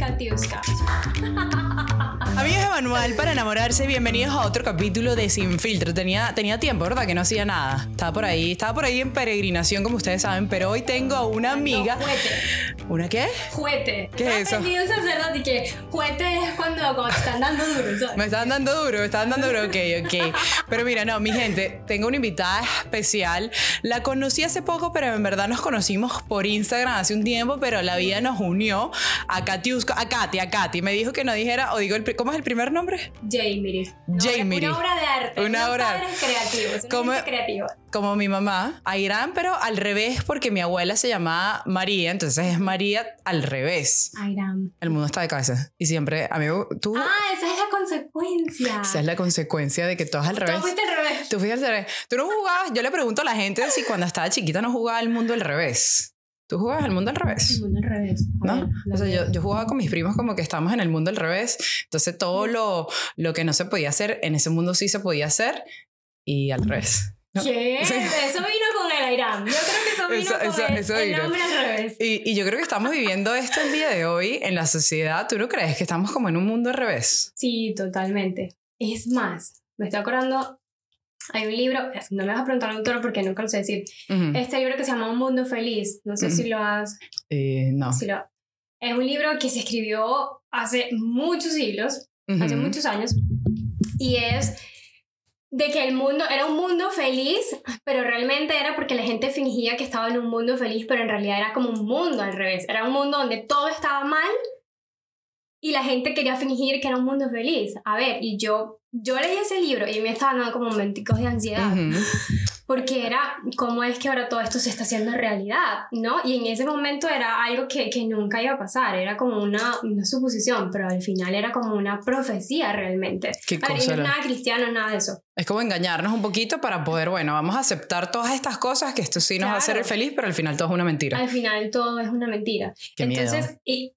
Katiuska. Amigos de Manual para enamorarse, bienvenidos a otro capítulo de Sin Filtro. Tenía, tenía tiempo, ¿verdad? Que no hacía nada. Estaba por ahí, estaba por ahí en peregrinación, como ustedes saben, pero hoy tengo a una amiga. Juete. ¿Una qué? Juete. ¿Qué es eso? Aprendí un sacerdote que juete es cuando, cuando te están dando duro, ¿sabes? Me estaban dando duro, me estaban dando duro, ok, ok. Pero mira, no, mi gente, tengo una invitada especial. La conocí hace poco, pero en verdad nos conocimos por Instagram hace un tiempo, pero la vida nos unió a Katiuska, a Katy, a Katy. Me dijo que no dijera, o digo, el ¿cómo es el primer nombre? Jamie. Jamie. Una obra de arte. Una obra- creativos. Una ¿Cómo- gente creativa. Como mi mamá, a Irán, pero al revés, porque mi abuela se llamaba María, entonces es María al revés. Airam. El mundo está de cabeza. Y siempre, amigo, tú, Ah, esa es la consecuencia. esa es la consecuencia de que todo es al Tú revés. fuiste al revés. Tú fuiste al revés. Tú no jugabas, yo le pregunto a la gente si cuando estaba chiquita no jugaba al mundo al revés. ¿Tú jugabas al mundo al El revés? mundo al revés. ¿No? ver, O sea, yo, yo jugaba con mis primos como que estábamos en el mundo al revés. Entonces todo lo, lo que no se podía hacer, en ese mundo sí se podía hacer y al revés. ¿no? ¿Qué? Sí. Eso vino con el Airam. Yo creo que eso vino Eso- con eso- el, eso el vino. nombre al revés. Y, y yo creo que estamos viviendo esto el día de hoy en la sociedad. ¿Tú no crees que estamos como en un mundo al revés? Sí, totalmente. Es más, me estoy acordando, hay un libro, no me vas a preguntar al autor porque nunca lo sé decir, Ujú. este libro que se llama Un Mundo Feliz, no sé Ujú. si lo has... Eh, no. si lo- es un libro que se escribió hace muchos siglos, hace Ujú. muchos años, y es de que el mundo era un mundo feliz, pero realmente era porque la gente fingía que estaba en un mundo feliz, pero en realidad era como un mundo al revés, era un mundo donde todo estaba mal y la gente quería fingir que era un mundo feliz. A ver, y yo yo leí ese libro y me estaban dando como momenticos de ansiedad Ujú. porque era cómo es que ahora todo esto se está haciendo realidad, ¿no? Y en ese momento era algo que, que nunca iba a pasar, era como una, una suposición, pero al final era como una profecía realmente. ¿Qué A ver, y no es nada cristiano, nada de eso. Es como engañarnos un poquito para poder, bueno, vamos a aceptar todas estas cosas que esto sí nos va a hacer Claro. feliz, pero al final todo es una mentira. Al final todo es una mentira. Qué miedo. Entonces, y,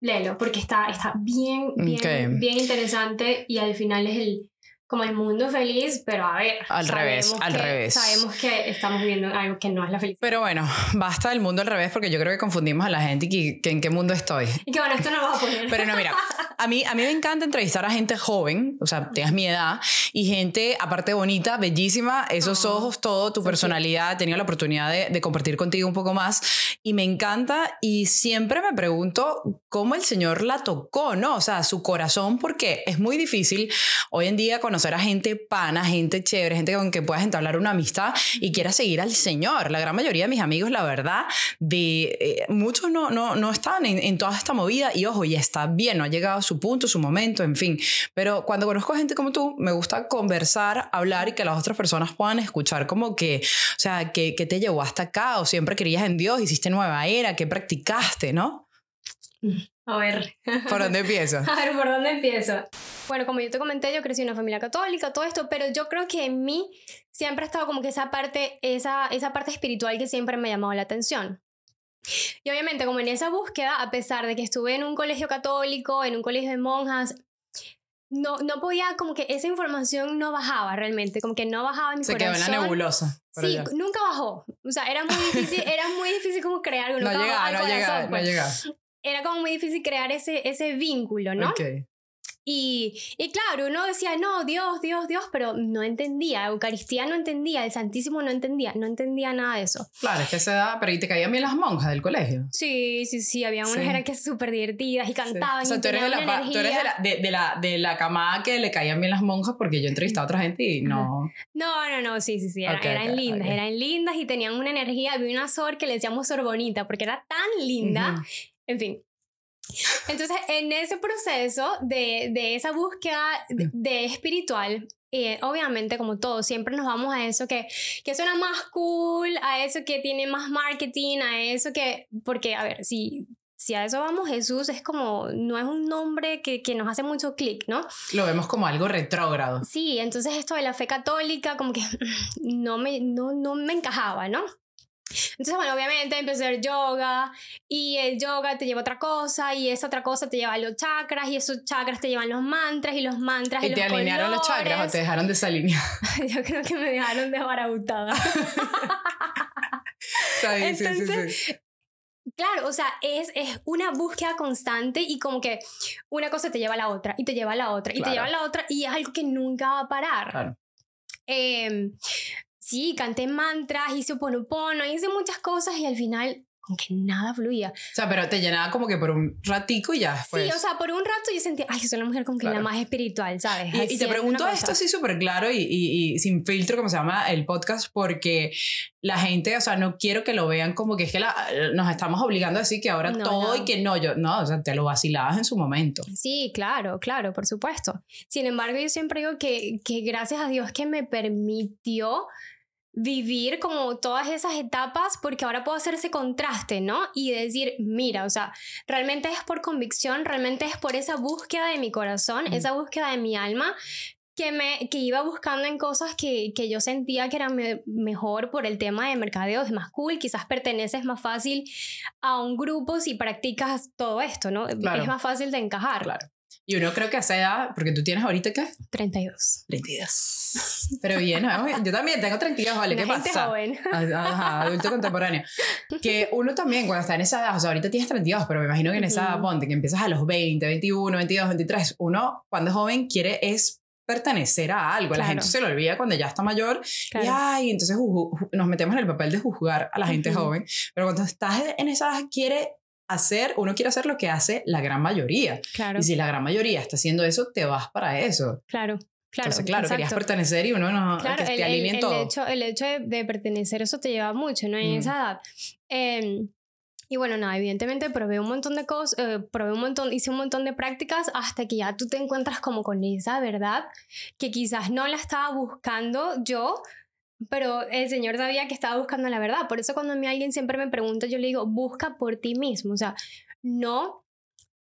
léelo, porque está, está bien, bien, bien interesante y al final es el como el mundo feliz, pero a ver, Al revés, al que- revés. Sabemos que estamos viviendo algo que no es la felicidad. Pero bueno, basta del mundo al revés porque yo creo que confundimos a la gente y que, que en qué mundo estoy. Y que bueno, esto no lo vas a poner. Pero no, mira, a mí, a mí me encanta entrevistar a gente joven, o sea, tengas mi edad, y gente, aparte bonita, bellísima, esos Oh, ojos, todo, tu so personalidad, he tenido la oportunidad de, de compartir contigo un poco más, y me encanta, y siempre me pregunto cómo el Señor la tocó, ¿no? O sea, su corazón, porque es muy difícil hoy en día conocer a gente pana, gente chévere, gente con que puedas entablar una amistad y quieras seguir al Señor. La gran mayoría de mis amigos, la verdad, de eh, muchos no, no, no están en, en toda esta movida y ojo, ya está bien, no ha llegado su punto, su momento, en fin. Pero cuando conozco a gente como tú, me gusta conversar, hablar y que las otras personas puedan escuchar como que, o sea, que, que te llevó hasta acá o siempre creías en Dios, hiciste nueva era, que practicaste, ¿no? A ver. ¿Por dónde empiezo? A ver, ¿por dónde empiezo? Bueno, como yo te comenté, yo crecí en una familia católica, todo esto, pero yo creo que en mí siempre ha estado como que esa parte, esa, esa parte espiritual que siempre me ha llamado la atención. Y obviamente, como en esa búsqueda, a pesar de que estuve en un colegio católico, en un colegio de monjas, no, no podía, como que esa información no bajaba realmente, como que no bajaba en mi Se quedó en corazón. la nebulosa. Sí, allá. nunca bajó. O sea, era muy difícil, era muy difícil como crear. No llegaba, no corazón, llegaba, no pues. llegaba. Era como muy difícil crear ese, ese vínculo, ¿no? Ok. Y, y claro, uno decía, no, Dios, Dios, Dios, pero no entendía, Eucaristía no entendía, el Santísimo no entendía, no entendía nada de eso. Claro, es que se da, pero ¿y te caían bien las monjas del colegio? Sí, sí, sí, había unas Sí. que súper divertidas y cantaban O sea, y tú eres, de la, tú eres de, la, de, de la, de la camada que le caían bien las monjas porque yo he entrevistado a otra gente y no. No, no, no, sí, sí, sí, eran, Ok, eran ok, lindas, ok. eran lindas y tenían una energía, había una Sor que le decíamos Sor Bonita porque era tan linda, Ujú. en fin. Entonces, en ese proceso de, de esa búsqueda de, de espiritual, eh, obviamente, como todo, siempre nos vamos a eso que, que suena más cool, a eso que tiene más marketing, a eso que, porque, a ver, si, si a eso vamos, Jesús es como, no es un nombre que, que nos hace mucho clic, ¿no? Lo vemos como algo retrógrado. Sí, entonces esto de la fe católica como que no me, no, no me encajaba, ¿no? Entonces, bueno, obviamente empecé a hacer yoga y el yoga te lleva a otra cosa y esa otra cosa te lleva a los chakras y esos chakras te llevan los mantras y los mantras y, ¿Y te los alinearon los chakras o colores. te dejaron desalinear? Yo creo que me dejaron desbarabutada. Sí, sí, sí, Entonces, sí. Claro, o sea, es, es una búsqueda constante y como que una cosa te lleva a la otra y te lleva a la otra y te lleva a la otra y es algo que nunca va a parar. Claro. Eh, sí, canté mantras, hice oponopono, hice muchas cosas y al final como que nada fluía. O sea, pero te llenaba como que por un ratico y ya después. Sí, o sea, por un rato yo sentía, ay, soy una mujer con que la más espiritual, ¿sabes? Y, y te pregunto esto así súper claro y, y, y, sin filtro, como se llama el podcast, porque la gente, o sea, no quiero que lo vean como que es que la, nos estamos obligando a decir que ahora todo y que no, yo, no, o sea, te lo vacilabas en su momento. Sí, claro, claro, por supuesto. Sin embargo, yo siempre digo que, que gracias a Dios que me permitió vivir como todas esas etapas porque ahora puedo hacer ese contraste, ¿no? Y decir, mira, o sea, realmente es por convicción, realmente es por esa búsqueda de mi corazón, esa búsqueda de mi alma que, me, que iba buscando en cosas que, que yo sentía que eran me, mejor por el tema de mercadeo, es más cool, quizás perteneces más fácil a un grupo si practicas todo esto, ¿no? Claro. Es más fácil de encajar. Claro. Y uno creo que a esa edad, porque tú tienes ahorita qué? 32. 32. Pero bien, ¿no? yo también tengo 32, ¿vale? ¿Qué Una gente pasa? joven. Ajá, adulto contemporáneo. Que uno también, cuando está en esa edad, o sea, ahorita tienes 32, pero me imagino que en esa edad, ponte, que empiezas a los 20, 21, 22, 23, uno cuando es joven quiere es pertenecer a algo. La Claro. gente se lo olvida cuando ya está mayor y Claro. ay, entonces nos metemos en el papel de juzgar a la gente Ujú. joven. Pero cuando estás en esa edad, quiere hacer, uno quiere hacer lo que hace la gran mayoría. Claro, Y si la gran mayoría está haciendo eso, te vas para eso. claro, claro. Entonces, claro, querías pertenecer y uno no, Claro, que el, te el- el todo. hecho, el hecho de, de pertenecer, eso te lleva mucho, ¿no? En Mm. esa edad. Eh, y bueno, nada, evidentemente probé un montón de cosas, eh, probé un montón, hice un montón de prácticas hasta que ya tú te encuentras como con esa verdad que quizás no la estaba buscando yo, pero el Señor sabía que estaba buscando la verdad. Por eso cuando a mí alguien siempre me pregunta, yo le digo, busca por ti mismo. O sea, no,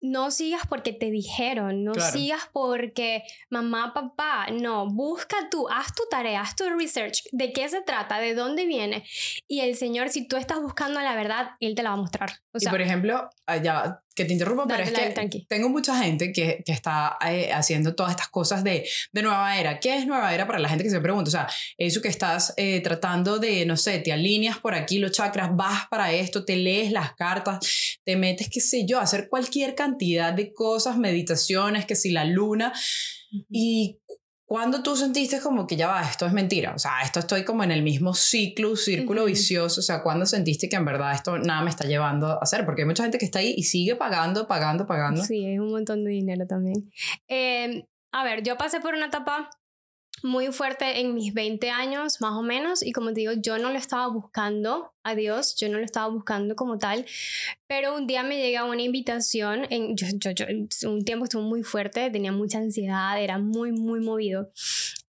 no sigas porque te dijeron, no Claro. sigas porque mamá, papá, no, busca tú, haz tu tarea, haz tu research, de qué se trata, de dónde viene. Y el Señor, si tú estás buscando la verdad, Él te la va a mostrar. O sea, y por ejemplo, allá, que te interrumpo, pero es que tranqui. tengo mucha gente que, que está eh, haciendo todas estas cosas de, de nueva era. ¿Qué es nueva era para la gente que se pregunta? O sea, eso que estás eh, tratando de, no sé, te alineas por aquí los chakras, vas para esto, te lees las cartas, te metes, qué sé yo, a hacer cualquier cantidad de cosas, meditaciones, que si la luna. Y cuando tú sentiste como que ya va, esto es mentira, o sea, esto estoy como en el mismo ciclo, círculo vicioso, o sea, cuando sentiste que en verdad esto nada me está llevando a hacer, porque hay mucha gente que está ahí y sigue pagando, pagando, pagando. Sí, es un montón de dinero también. Eh, a ver, yo pasé por una etapa muy fuerte en mis 20 años, más o menos, y como te digo, yo no lo estaba buscando a Dios, yo no lo estaba buscando como tal, pero un día me llega una invitación, en, yo, yo, yo, un tiempo estuvo muy fuerte, tenía mucha ansiedad, era muy, muy movido.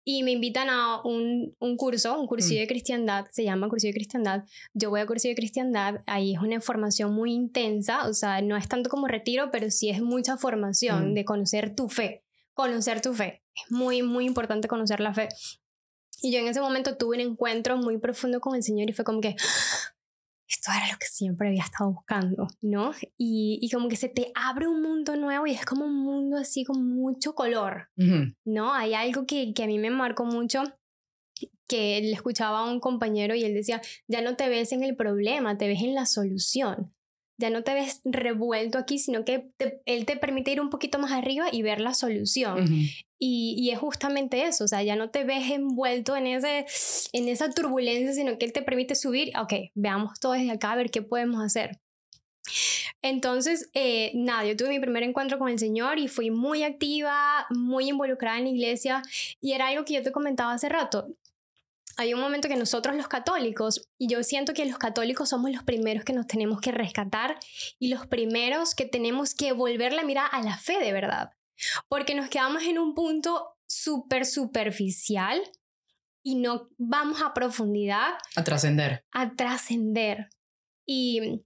Y me invitan a un, un curso, un cursillo Mm. de cristiandad, se llama cursillo de cristiandad. Yo voy a cursillo de cristiandad, ahí es una formación muy intensa, o sea, no es tanto como retiro, pero sí es mucha formación Mm. de conocer tu fe, conocer tu fe. Es muy, muy importante conocer la fe. Y yo en ese momento tuve un encuentro muy profundo con el Señor y fue como que, "Ah, esto era lo que siempre había estado buscando, ¿no? Y, y como que se te abre un mundo nuevo y es como un mundo así con mucho color, Ujú. ¿no? Hay algo que, que a mí me marcó mucho que le escuchaba a un compañero y él decía, ya no te ves en el problema, te ves en la solución. Ya no te ves revuelto aquí, sino que te- él te permite ir un poquito más arriba y ver la solución. Y, y es justamente eso, o sea, ya no te ves envuelto en, ese, en esa turbulencia, sino que él te permite subir, ok, veamos todo desde acá, a ver qué podemos hacer. Entonces, eh, nada, yo tuve mi primer encuentro con el Señor y fui muy activa, muy involucrada en la iglesia y era algo que yo te comentaba hace rato. Hay un momento que nosotros los católicos, y yo siento que los católicos somos los primeros que nos tenemos que rescatar y los primeros que tenemos que volver la mirada a la fe de verdad porque nos quedamos en un punto súper superficial y no vamos a profundidad A trascender. a trascender. Y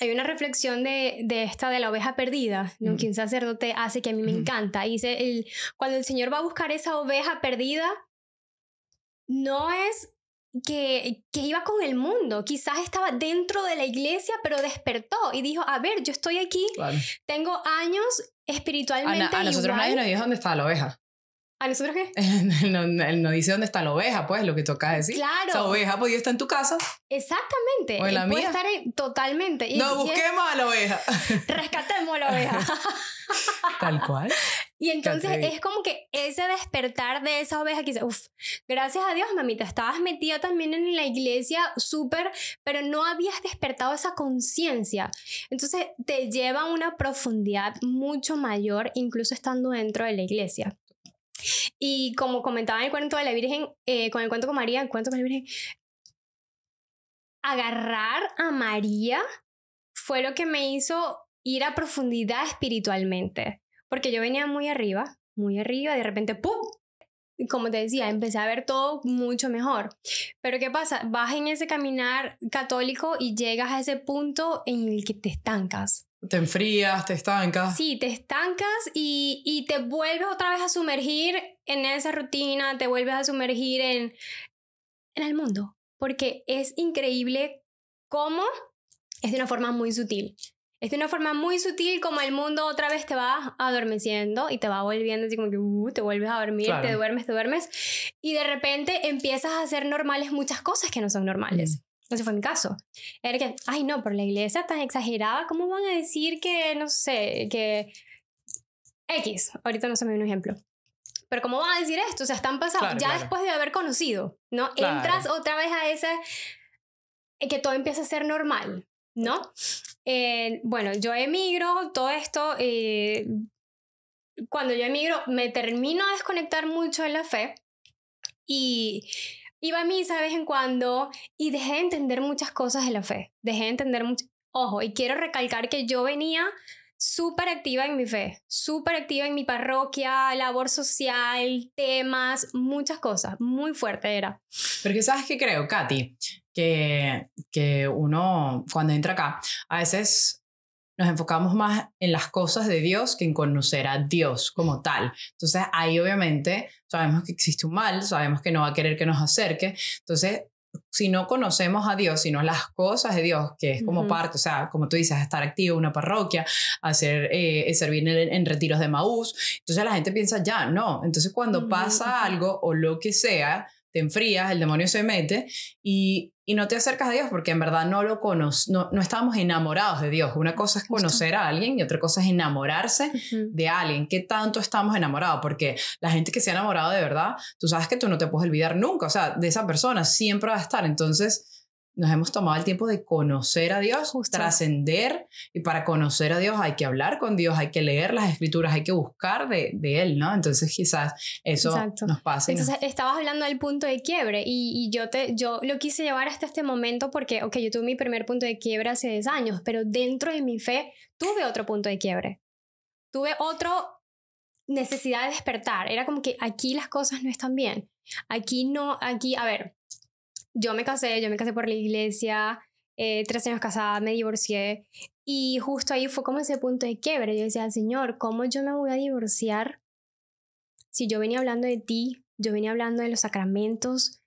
hay una reflexión de, de esta de la oveja perdida, ¿no? Ujú. que un sacerdote hace que a mí me Ujú. encanta. Y dice, el, cuando el Señor va a buscar esa oveja perdida, no es que, que iba con el mundo, quizás estaba dentro de la iglesia, pero despertó y dijo, a ver, yo estoy aquí, Claro. tengo años A, espiritualmente a nosotros igual. nadie nos dijo dónde estaba la oveja. ¿A nosotros qué? Él no, no dice dónde está la oveja, pues, lo que toca decir. Claro. Esa oveja podía estar en tu casa. Exactamente. O en la Él puede mía. estar ahí totalmente. Y- no, y es- busquemos a la oveja. rescatemos la oveja. Tal cual. Y entonces es como que ese despertar de esa oveja que dice, uff, gracias a Dios, mamita, estabas metida también en la iglesia súper, pero no habías despertado esa conciencia. Entonces te lleva a una profundidad mucho mayor, incluso estando dentro de la iglesia. Y como comentaba en el cuento de la Virgen, eh, con el cuento con María, el cuento con la Virgen, agarrar a María fue lo que me hizo ir a profundidad espiritualmente. Porque yo venía muy arriba, muy arriba, de repente, ¡pum! Como te decía, empecé a ver todo mucho mejor. Pero ¿qué pasa? Vas en ese caminar católico y llegas a ese punto en el que te estancas. Te enfrías, te estancas. Sí, te estancas y, y te vuelves otra vez a sumergir en esa rutina, te vuelves a sumergir en, en el mundo. Porque es increíble cómo es de una forma muy sutil. Es de una forma muy sutil como el mundo otra vez te va adormeciendo y te va volviendo así como que uh, te vuelves a dormir, Claro. te duermes, te duermes y de repente empiezas a hacer normales muchas cosas que no son normales. Ese fue mi caso. Era que, ay no, pero la iglesia tan exagerada, ¿cómo van a decir que, no sé, que X? Ahorita no se me viene un ejemplo. Pero ¿cómo van a decir esto? O sea, están pasados Claro, ya claro. después de haber conocido, ¿no? Claro. Entras otra vez a ese, eh, que todo empieza a ser normal, ¿no? Eh, bueno, yo emigro, todo esto, eh, cuando yo emigro me termino a desconectar mucho de la fe y iba a misa de vez en cuando y dejé de entender muchas cosas de la fe, dejé de entender mucho, ojo, y quiero recalcar que yo venía súper activa en mi fe, súper activa en mi parroquia, labor social, temas, muchas cosas, muy fuerte era. Pero que sabes que creo, Katy, que, que uno cuando entra acá, a veces nos enfocamos más en las cosas de Dios que en conocer a Dios como tal. Entonces ahí obviamente sabemos que existe un mal, sabemos que no va a querer que nos acerque. Entonces, si no conocemos a Dios, sino las cosas de Dios, que es como Ujú. parte, o sea, como tú dices, estar activo en una parroquia, hacer, eh, servir en, en retiros de Maús, entonces la gente piensa, ya, no. Entonces cuando pasa algo o lo que sea, te enfrías, el demonio se mete y, y no te acercas a Dios porque en verdad no lo conoces, no, no estábamos enamorados de Dios. Una cosa es conocer a alguien y otra cosa es enamorarse de alguien. ¿Qué tanto estamos enamorados? Porque la gente que se ha enamorado de verdad, tú sabes que tú no te puedes olvidar nunca, o sea, de esa persona siempre va a estar. Entonces, nos hemos tomado el tiempo de conocer a Dios, trascender, y para conocer a Dios hay que hablar con Dios, hay que leer las escrituras, hay que buscar de, de Él, ¿no? Entonces, quizás eso Exacto. nos pasa. y nos- Entonces estabas hablando del punto de quiebre y, y yo, te, yo lo quise llevar hasta este momento porque, ok, yo tuve mi primer punto de quiebre hace 10 años, pero dentro de mi fe tuve otro punto de quiebre. Tuve otro necesidad de despertar. Era como que aquí las cosas no están bien. Aquí no, aquí, a ver, yo me casé, yo me casé por la iglesia, eh, tres años casada, me divorcié y justo ahí fue como ese punto de quiebre. Yo decía, Señor, ¿cómo yo me voy a divorciar si yo venía hablando de ti, yo venía hablando de los sacramentos,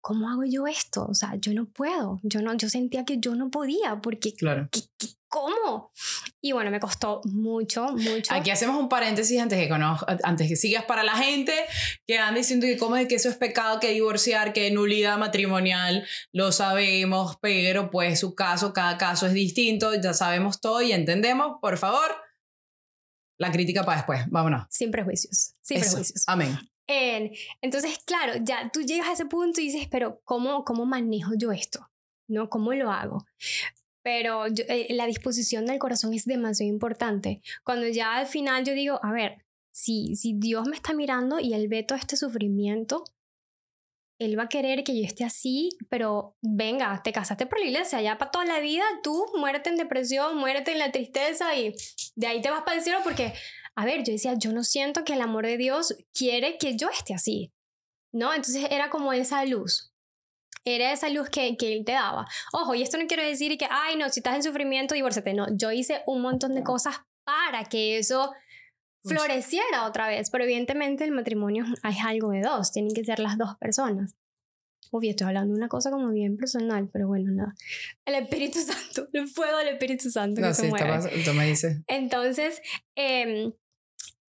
¿cómo hago yo esto? O sea, yo no puedo, yo, no, yo sentía que yo no podía, porque Claro. ¿qué- qué- ¿cómo? Y bueno, me costó mucho, mucho. Aquí hacemos un paréntesis antes que, conoz- antes que sigas para la gente que anda diciendo que como es que eso es pecado, que divorciar, que nulidad matrimonial, lo sabemos, pero pues su caso, cada caso es distinto, ya sabemos todo y entendemos, por favor, la crítica para después, vámonos. Sin prejuicios, sin Eso. prejuicios. Amén. En- entonces, claro, ya tú llegas a ese punto y dices, pero ¿cómo, cómo manejo yo esto? ¿No? ¿Cómo lo hago? Pero yo- eh, la disposición del corazón es demasiado importante. Cuando ya al final yo digo, a ver, si, si Dios me está mirando y Él ve todo este sufrimiento, Él va a querer que yo esté así, pero venga, te casaste por la iglesia, ya para toda la vida, tú muérete en depresión, muérete en la tristeza y de ahí te vas para el cielo porque a ver, yo decía, yo no siento que el amor de Dios quiere que yo esté así, ¿no? Entonces era como esa luz, era esa luz que, que Él te daba. Ojo, y esto no quiero decir que, ay, no, si estás en sufrimiento, divórciate. No, yo hice un montón de cosas para que eso floreciera otra vez, pero evidentemente el matrimonio es algo de dos, tienen que ser las dos personas. Uy, estoy hablando de una cosa como bien personal, pero bueno, nada. El Espíritu Santo, el fuego del Espíritu Santo que No, se sí, mueve. está tú me dices. Entonces, em,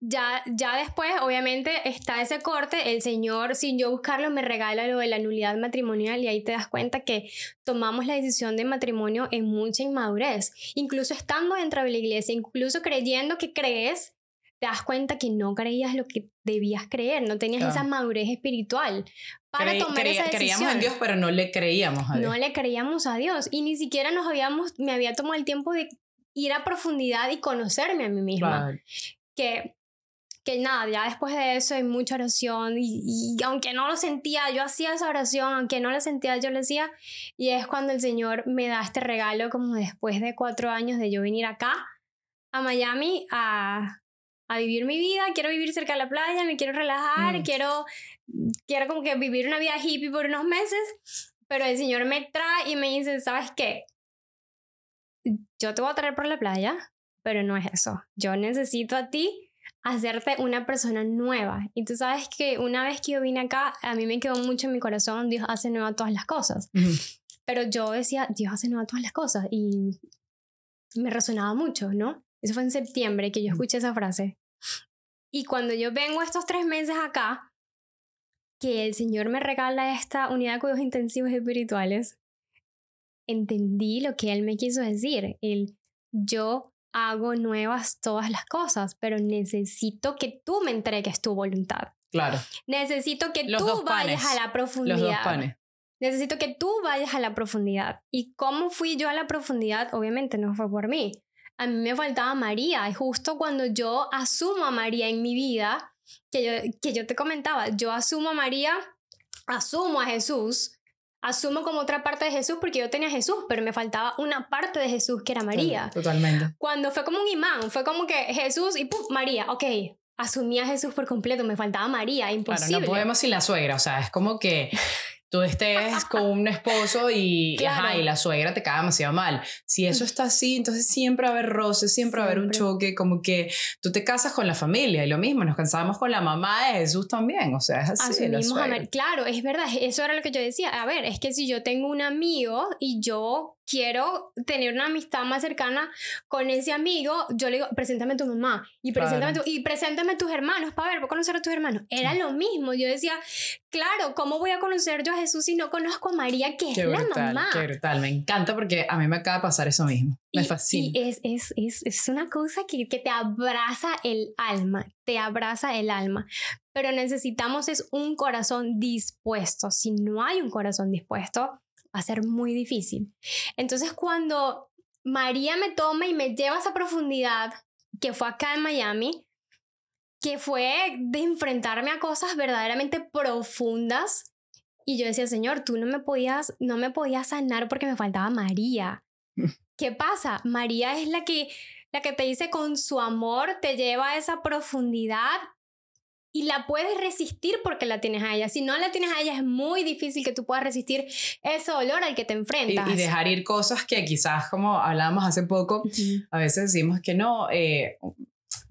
ya, ya después, obviamente, está ese corte, el Señor, sin yo buscarlo, me regala lo de la nulidad matrimonial y ahí te das cuenta que tomamos la decisión de matrimonio en mucha inmadurez, incluso estando dentro de la iglesia, incluso creyendo que crees, te das cuenta que no creías lo que debías creer, no tenías esa madurez espiritual para tomar esa decisión. Creíamos en Dios, pero no le creíamos a Dios. No le creíamos a Dios y ni siquiera nos habíamos, me había tomado el tiempo de ir a profundidad y conocerme a mí misma. Que que nada, ya después de eso hay mucha oración y, aunque no lo sentía, yo hacía esa oración, aunque no la sentía, yo lo hacía y es cuando el Señor me da este regalo como después de cuatro años de yo venir acá a Miami a, a vivir mi vida, quiero vivir cerca de la playa, me quiero relajar, mm. quiero, quiero como que vivir una vida hippie por unos meses, pero el Señor me trae y me dice, ¿sabes qué? Yo te voy a traer por la playa, pero no es eso, yo necesito a ti hacerte una persona nueva. Y tú sabes que una vez que yo vine acá, a mí me quedó mucho en mi corazón, Dios hace nueva todas las cosas. Pero yo decía, Dios hace nueva todas las cosas. Y me resonaba mucho, ¿no? Eso fue en septiembre que yo escuché esa frase. Y cuando yo vengo estos tres meses acá, que el Señor me regala esta unidad de cuidados intensivos espirituales, entendí lo que Él me quiso decir. El yo hago nuevas todas las cosas, pero necesito que tú me entregues tu voluntad. Claro. Necesito que tú vayas a la profundidad. Los dos panes. Necesito que tú vayas a la profundidad. ¿Y cómo fui yo a la profundidad? Obviamente no fue por mí. A mí me faltaba María. Y justo cuando yo asumo a María en mi vida, que yo, que yo te comentaba, yo asumo a María, asumo a Jesús, asumo como otra parte de Jesús porque yo tenía a Jesús, pero me faltaba una parte de Jesús que era María. totalmente. Cuando fue como un imán, fue como que Jesús y ¡pum! María, ok. Asumí a Jesús por completo, me faltaba María, imposible. Claro, no podemos sin la suegra, o sea, es como que tú estés con un esposo y, y, la suegra te cae demasiado mal. Si eso está así, entonces siempre va a haber roces, siempre, va a haber un choque, como que tú te casas con la familia y lo mismo, nos casábamos con la mamá de Jesús también, o sea, es así. Asumimos a claro, es verdad, eso era lo que yo decía. A ver, es que si yo tengo un amigo y yo quiero tener una amistad más cercana con ese amigo, yo le digo, preséntame a tu mamá y preséntame, y preséntame a tus hermanos para ver, voy a conocer a tus hermanos. Era lo mismo, yo decía, claro, ¿cómo voy a conocer yo a Jesús si no conozco a María, que es la mamá? Qué brutal, me encanta porque a mí me acaba de pasar eso mismo, me fascina. Y es, es, es, es una cosa que, que te abraza el alma, te abraza el alma, pero necesitamos es un corazón dispuesto, si no hay un corazón dispuesto, va a ser muy difícil. Entonces cuando María me toma y me lleva a esa profundidad, que fue acá en Miami, que fue de enfrentarme a cosas verdaderamente profundas, y yo decía, Señor, tú no me podías, no me podías sanar porque me faltaba María. ¿Qué pasa? María es la que, la que te dice con su amor, te lleva a esa profundidad y la puedes resistir porque la tienes a ella. Si no la tienes a ella, es muy difícil que tú puedas resistir ese dolor al que te enfrentas. Y, dejar ir cosas que quizás, como hablábamos hace poco, a veces decimos que no, eh,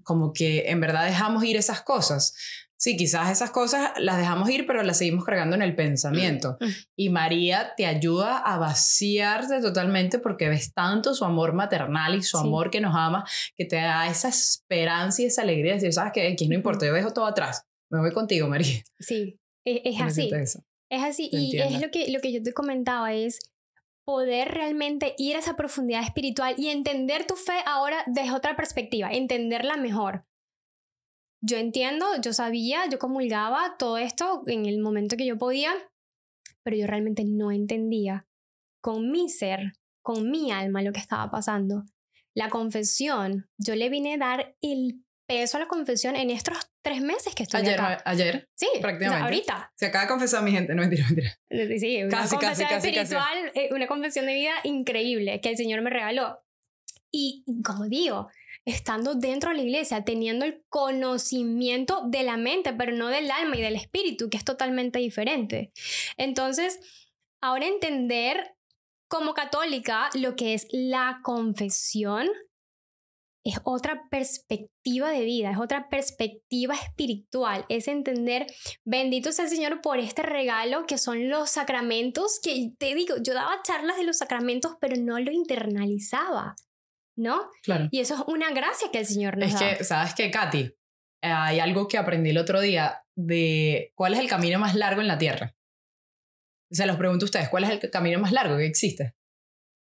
como que en verdad dejamos ir esas cosas. Sí, quizás esas cosas las dejamos ir, pero las seguimos cargando en el pensamiento. Y María te ayuda a vaciarte totalmente porque ves tanto su amor maternal y su amor que nos ama, que te da esa esperanza y esa alegría de decir, sabes que aquí no importa, yo dejo todo atrás, me voy contigo, María. Sí, e, es, así. Es así. y es lo que, lo que yo te comentaba, es poder realmente ir a esa profundidad espiritual y entender tu fe ahora desde otra perspectiva, entenderla mejor yo entiendo, yo sabía, yo comulgaba todo esto en el momento que yo podía, pero yo realmente no entendía con mi ser, con mi alma lo que estaba pasando. La confesión, yo le vine a dar el peso a la confesión en estos tres meses que estoy ayer, acá. Ayer, sí, prácticamente. ahorita. Se acaba de confesar mi gente, no mentira, mentira. Sí, una casi, confesión casi, espiritual, eh, una confesión de vida increíble que el Señor me regaló. Y como digo, estando dentro de la iglesia, teniendo el conocimiento de la mente, pero no del alma y del espíritu, que es totalmente diferente. Entonces, ahora entender como católica lo que es la confesión es otra perspectiva de vida, es otra perspectiva espiritual, es entender, bendito sea el Señor por este regalo que son los sacramentos, que te digo, yo daba charlas de los sacramentos, pero no lo internalizaba. ¿No? Claro. Y eso es una gracia que el Señor nos da. Es que, ¿sabes qué, Katy? hay algo que aprendí el otro día de cuál es el camino más largo en la Tierra. Se los pregunto a ustedes, ¿cuál es el camino más largo que existe?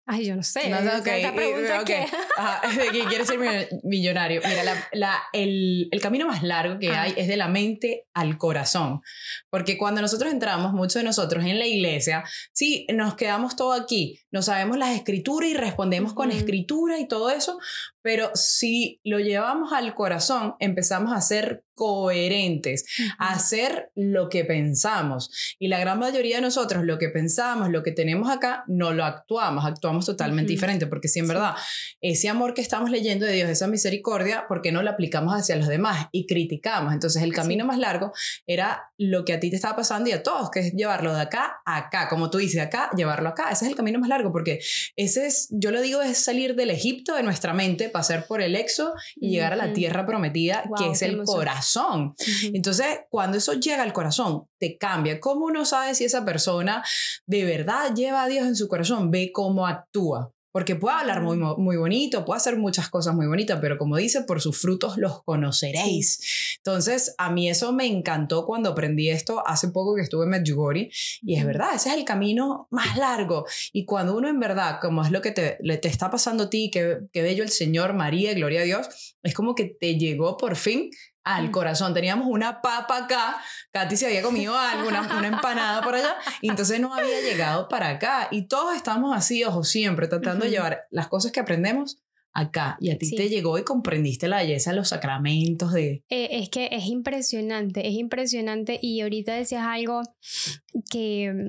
Ay, yo no sé. No, no, okay, pregunta okay. de que quiere ser millonario. Mira, la, la, el, el, camino más largo que hay es de la mente al corazón. Porque cuando nosotros entramos, muchos de nosotros en la iglesia, sí, nos quedamos todo aquí, no sabemos las escrituras y respondemos con escritura y todo eso, pero si lo llevamos al corazón, empezamos a ser coherentes, a hacer lo que pensamos. Y la gran mayoría de nosotros, lo que pensamos, lo que tenemos acá, no lo actuamos, actuamos totalmente diferente, porque si en verdad ese amor que estamos leyendo de Dios, esa misericordia, ¿por qué no lo aplicamos hacia los demás y criticamos? Entonces el camino más largo era lo que a ti te estaba pasando y a todos, que es llevarlo de acá a acá, como tú dices, acá, llevarlo acá. Ese es el camino más largo, porque ese es, yo lo digo, es salir del Egipto de nuestra mente, pasar por el exo y llegar a la tierra prometida, que es el corazón. Entonces, cuando eso llega al corazón, te cambia. ¿Cómo uno sabe si esa persona de verdad lleva a Dios en su corazón? Ve cómo actúa. Porque puede hablar muy, muy bonito, puede hacer muchas cosas muy bonitas, pero como dice, por sus frutos los conoceréis. Entonces, a mí eso me encantó cuando aprendí esto hace poco que estuve en Medjugorje. Y es verdad, ese es el camino más largo. Y cuando uno en verdad, como es lo que te, te está pasando a ti, que, que bello el Señor, María, gloria a Dios, es como que te llegó por fin al corazón. Teníamos una papa acá, Katy se había comido algo, una, empanada por allá, y entonces no había llegado para acá. Y todos estamos así, ojo, siempre tratando de llevar las cosas que aprendemos acá. Y a ti te llegó y comprendiste la belleza de los sacramentos de... Eh, es que es impresionante, es impresionante. Y ahorita decías algo que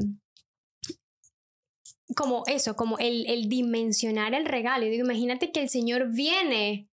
como eso, como el, el dimensionar el regalo. Y digo, imagínate que el Señor viene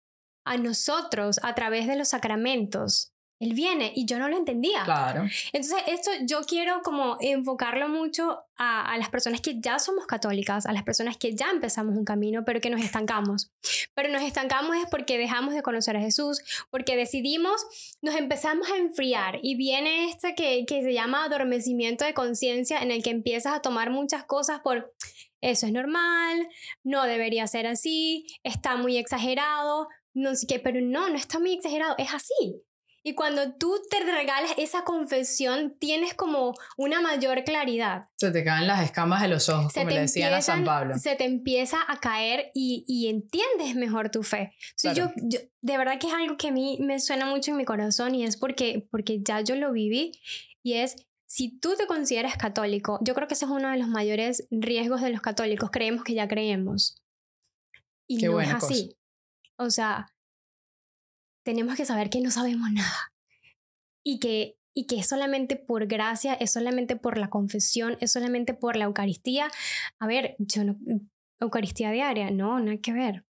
a nosotros a través de los sacramentos. Él viene y yo no lo entendía. Claro. Entonces, esto yo quiero como enfocarlo mucho a, a, las personas que ya somos católicas, a las personas que ya empezamos un camino, pero que nos estancamos. Pero nos estancamos es porque dejamos de conocer a Jesús, porque decidimos, nos empezamos a enfriar y viene este que, que se llama adormecimiento de conciencia, en el que empiezas a tomar muchas cosas por eso es normal, no debería ser así, está muy exagerado, no sé qué, pero no, no está muy exagerado, es así. Y cuando tú te regalas esa confesión, tienes como una mayor claridad. Se te caen las escamas de los ojos, como le decían a San Pablo. Se te empieza a caer y, y entiendes mejor tu fe. yo, yo, de verdad que es algo que a mí me suena mucho en mi corazón y es porque, porque ya yo lo viví y es si tú te consideras católico, yo creo que ese es uno de los mayores riesgos de los católicos. Creemos que ya creemos. Y no es así. O sea, tenemos que saber que no sabemos nada y que, y que es solamente por gracia, es solamente por la confesión, es solamente por la Eucaristía. A ver, yo no, Eucaristía diaria, no, hay que ver.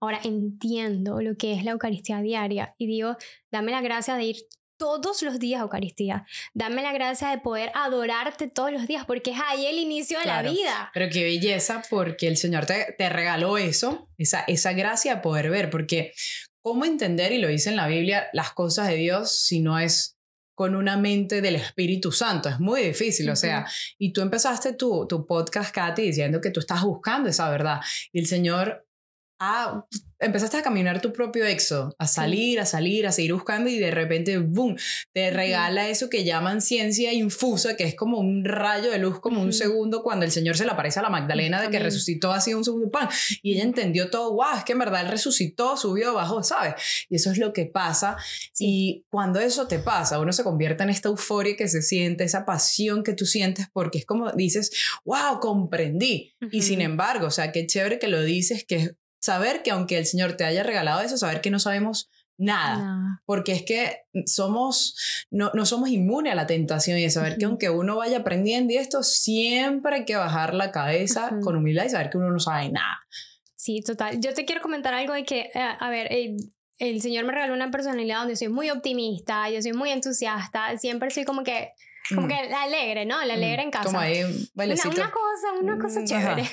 Ahora entiendo lo que es la Eucaristía diaria y digo, dame la gracia de ir todos los días a Eucaristía. Dame la gracia de poder adorarte todos los días, porque es ahí el inicio de la vida. Pero qué belleza, porque el Señor te, te regaló eso, esa, esa gracia de poder ver, porque ¿cómo entender, y lo dice en la Biblia, las cosas de Dios si no es con una mente del Espíritu Santo. Es muy difícil, o sea, y tú empezaste tu, tu podcast, Katy, diciendo que tú estás buscando esa verdad. Y el Señor ah, empezaste a caminar tu propio exo, a salir, a salir, a seguir buscando y de repente, boom, te regala eso que llaman ciencia infusa, que es como un rayo de luz, como un segundo cuando el Señor se le aparece a la Magdalena de que resucitó así un segundo pan. Y ella entendió todo, wow, es que en verdad él resucitó, subió, bajó, ¿sabes? Y eso es lo que pasa. Y cuando eso te pasa, uno se convierte en esta euforia que se siente, esa pasión que tú sientes, porque es como dices, wow, comprendí. Y sin embargo, o sea, qué chévere que lo dices, que saber que aunque el Señor te haya regalado eso, saber que no sabemos nada, porque es que somos, no, no somos inmunes a la tentación y de saber que aunque uno vaya aprendiendo y esto, siempre hay que bajar la cabeza con humildad y saber que uno no sabe nada. Sí, total. Yo te quiero comentar algo de que, eh, a ver, el, el Señor me regaló una personalidad donde soy muy optimista, yo soy muy entusiasta, siempre soy como que como mm. que la alegre, ¿no? La alegre en casa. Como ahí, una, una, cosa, una cosa mm, chévere.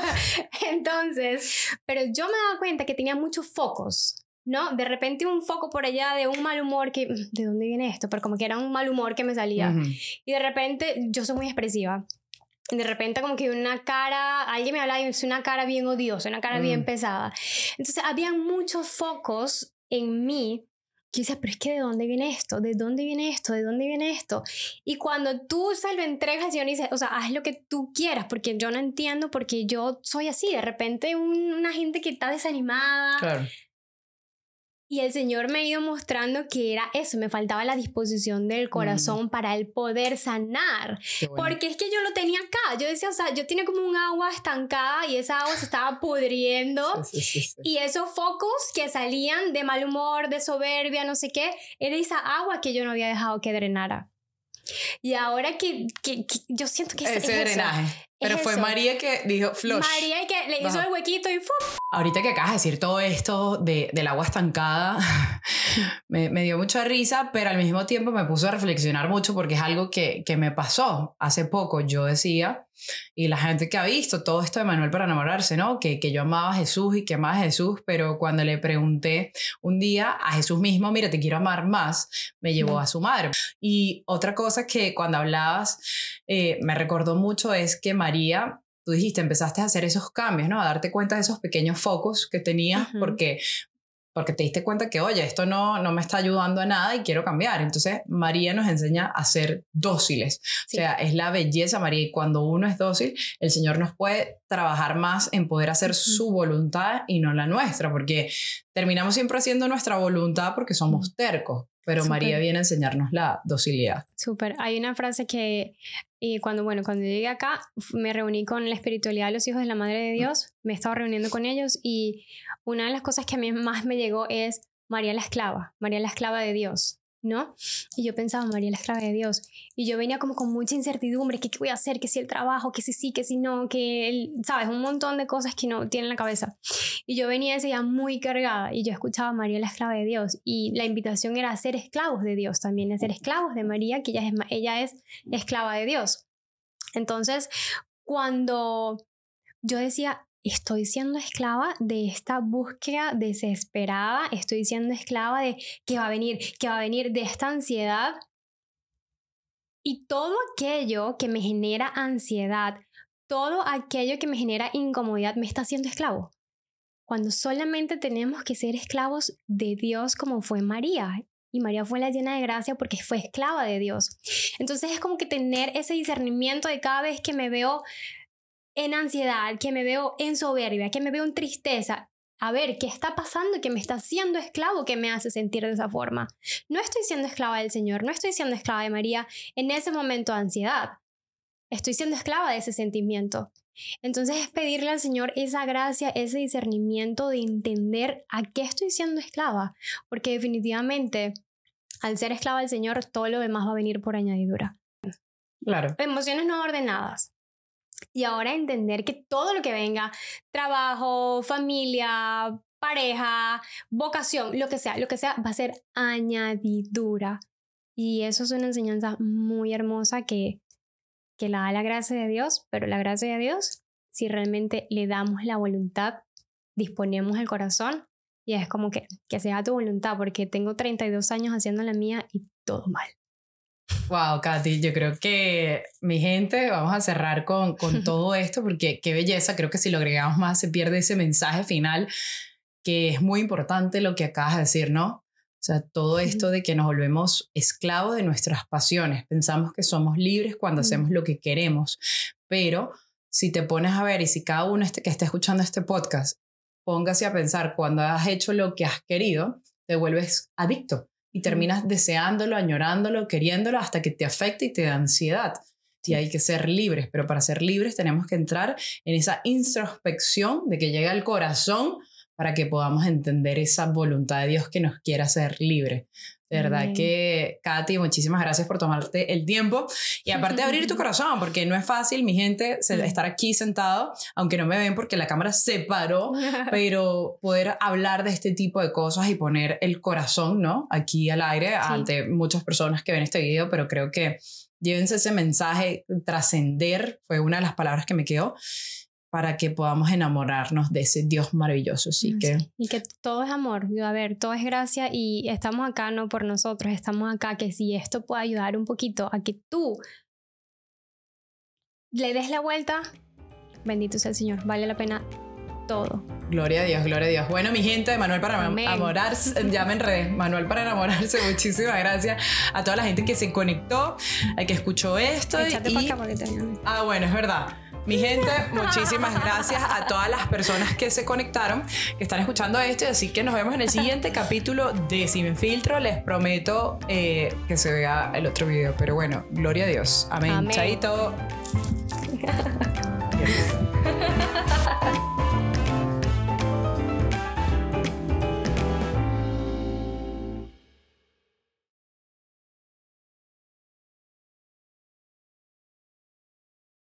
Entonces, pero yo me daba cuenta que tenía muchos focos, ¿no? De repente un foco por allá de un mal humor que, mm, ¿de dónde viene esto? Pero como que era un mal humor que me salía. Y de repente yo soy muy expresiva. De repente como que una cara, alguien me hablaba y es una cara bien odiosa, una cara bien pesada. Entonces había muchos focos en mí decía, pero es que ¿de dónde viene esto? ¿De dónde viene esto? ¿De dónde viene esto? Y cuando tú se lo entregas, Señor, dice, o sea, haz lo que tú quieras, porque yo no entiendo, porque yo soy así. De repente, una gente que está desanimada, claro. Y el Señor me ha ido mostrando que era eso, me faltaba la disposición del corazón para el poder sanar. Porque es que yo lo tenía acá, yo decía, o sea, yo tenía como un agua estancada y esa agua se estaba pudriendo. y esos focos que salían de mal humor, de soberbia, no sé qué, era esa agua que yo no había dejado que drenara. Y ahora que, que, yo siento que ese es drenaje. Pero fue María que dijo flush. María que le hizo el huequito y ¡fum! Ahorita que acabas de decir todo esto de, del agua estancada, me, me, dio mucha risa, pero al mismo tiempo me puso a reflexionar mucho porque es algo que, que me pasó hace poco. Yo decía, y la gente que ha visto todo esto de Manuel para enamorarse, ¿no? Que, que yo amaba a Jesús y que amaba a Jesús, pero cuando le pregunté un día a Jesús mismo, mira, te quiero amar más, me llevó a su madre. Y otra cosa que cuando hablabas eh, me recordó mucho es que María tú dijiste, empezaste a hacer esos cambios, ¿no? A darte cuenta de esos pequeños focos que tenías, porque porque te diste cuenta que, oye, esto no, no me está ayudando a nada y quiero cambiar. Entonces, María nos enseña a ser dóciles. O sea, es la belleza, María, y cuando uno es dócil, el Señor nos puede trabajar más en poder hacer su voluntad y no la nuestra, porque terminamos siempre haciendo nuestra voluntad porque somos tercos. Pero María viene a enseñarnos la docilidad. Súper. Hay una frase que y cuando, bueno, cuando llegué acá, me reuní con la espiritualidad de los hijos de la Madre de Dios, me estaba reuniendo con ellos y una de las cosas que a mí más me llegó es María la esclava, María la esclava de Dios. ¿No? Y yo pensaba, María la esclava de Dios. Y yo venía como con mucha incertidumbre, ¿qué, voy a hacer? ¿Qué si el trabajo? ¿Qué si sí? ¿Qué si no? Que, él, ¿sabes? Un montón de cosas que no tiene en la cabeza. Y yo venía ese día muy cargada y yo escuchaba María la esclava de Dios. Y la invitación era a ser esclavos de Dios también, a ser esclavos de María, que ella es, ella es esclava de Dios. Entonces, cuando yo decía, estoy siendo esclava de esta búsqueda desesperada, estoy siendo esclava de que va a venir, que va a venir de esta ansiedad. Y todo aquello que me genera ansiedad, todo aquello que me genera incomodidad, me está haciendo esclavo. Cuando solamente tenemos que ser esclavos de Dios como fue María. Y María fue la llena de gracia porque fue esclava de Dios. Entonces es como que tener ese discernimiento de cada vez que me veo en ansiedad, que me veo en soberbia, que me veo en tristeza, a ver qué está pasando que me está haciendo esclavo que me hace sentir de esa forma. No estoy siendo esclava del Señor, no estoy siendo esclava de María en ese momento de ansiedad. Estoy siendo esclava de ese sentimiento. Entonces es pedirle al Señor esa gracia, ese discernimiento de entender a qué estoy siendo esclava, porque definitivamente al ser esclava del Señor todo lo demás va a venir por añadidura. Claro. Emociones no ordenadas. Y ahora entender que todo lo que venga, trabajo, familia, pareja, vocación, lo que sea, lo que sea, va a ser añadidura. Y eso es una enseñanza muy hermosa que, que la da la gracia de Dios, pero la gracia de Dios, si realmente le damos la voluntad, disponemos el corazón, y es como que, que sea tu voluntad, porque tengo 32 años haciendo la mía y todo mal. Wow, Katy, yo creo que mi gente, vamos a cerrar con, con todo esto porque qué belleza, creo que si lo agregamos más se pierde ese mensaje final que es muy importante lo que acabas de decir, ¿no? O sea, todo esto de que nos volvemos esclavos de nuestras pasiones, pensamos que somos libres cuando hacemos lo que queremos, pero si te pones a ver y si cada uno este, que esté escuchando este podcast, póngase a pensar cuando has hecho lo que has querido, te vuelves adicto y terminas deseándolo, añorándolo, queriéndolo hasta que te afecte y te da ansiedad. Y hay que ser libres, pero para ser libres tenemos que entrar en esa introspección de que llega al corazón para que podamos entender esa voluntad de Dios que nos quiere hacer libres. De verdad que, Katy, muchísimas gracias por tomarte el tiempo y aparte de abrir tu corazón, porque no es fácil, mi gente, estar aquí sentado, aunque no me ven porque la cámara se paró, pero poder hablar de este tipo de cosas y poner el corazón, ¿no? Aquí al aire ante muchas personas que ven este video, pero creo que llévense ese mensaje, trascender, fue una de las palabras que me quedó para que podamos enamorarnos de ese Dios maravilloso. Así que... Y que todo es amor, a ver, todo es gracia y estamos acá no por nosotros, estamos acá que si esto puede ayudar un poquito a que tú le des la vuelta, bendito sea el Señor, vale la pena todo. Gloria a Dios, gloria a Dios. Bueno, mi gente de Manuel para enamorarse, ya me enredé, Manuel para enamorarse, muchísimas gracias a toda la gente que se conectó, al que escuchó esto. y... Ah, bueno, es verdad. Mi gente, muchísimas gracias a todas las personas que se conectaron, que están escuchando esto. Así que nos vemos en el siguiente capítulo de Sin Filtro. Les prometo eh, que se vea el otro video. Pero bueno, gloria a Dios. Amén. Amén. Chaito.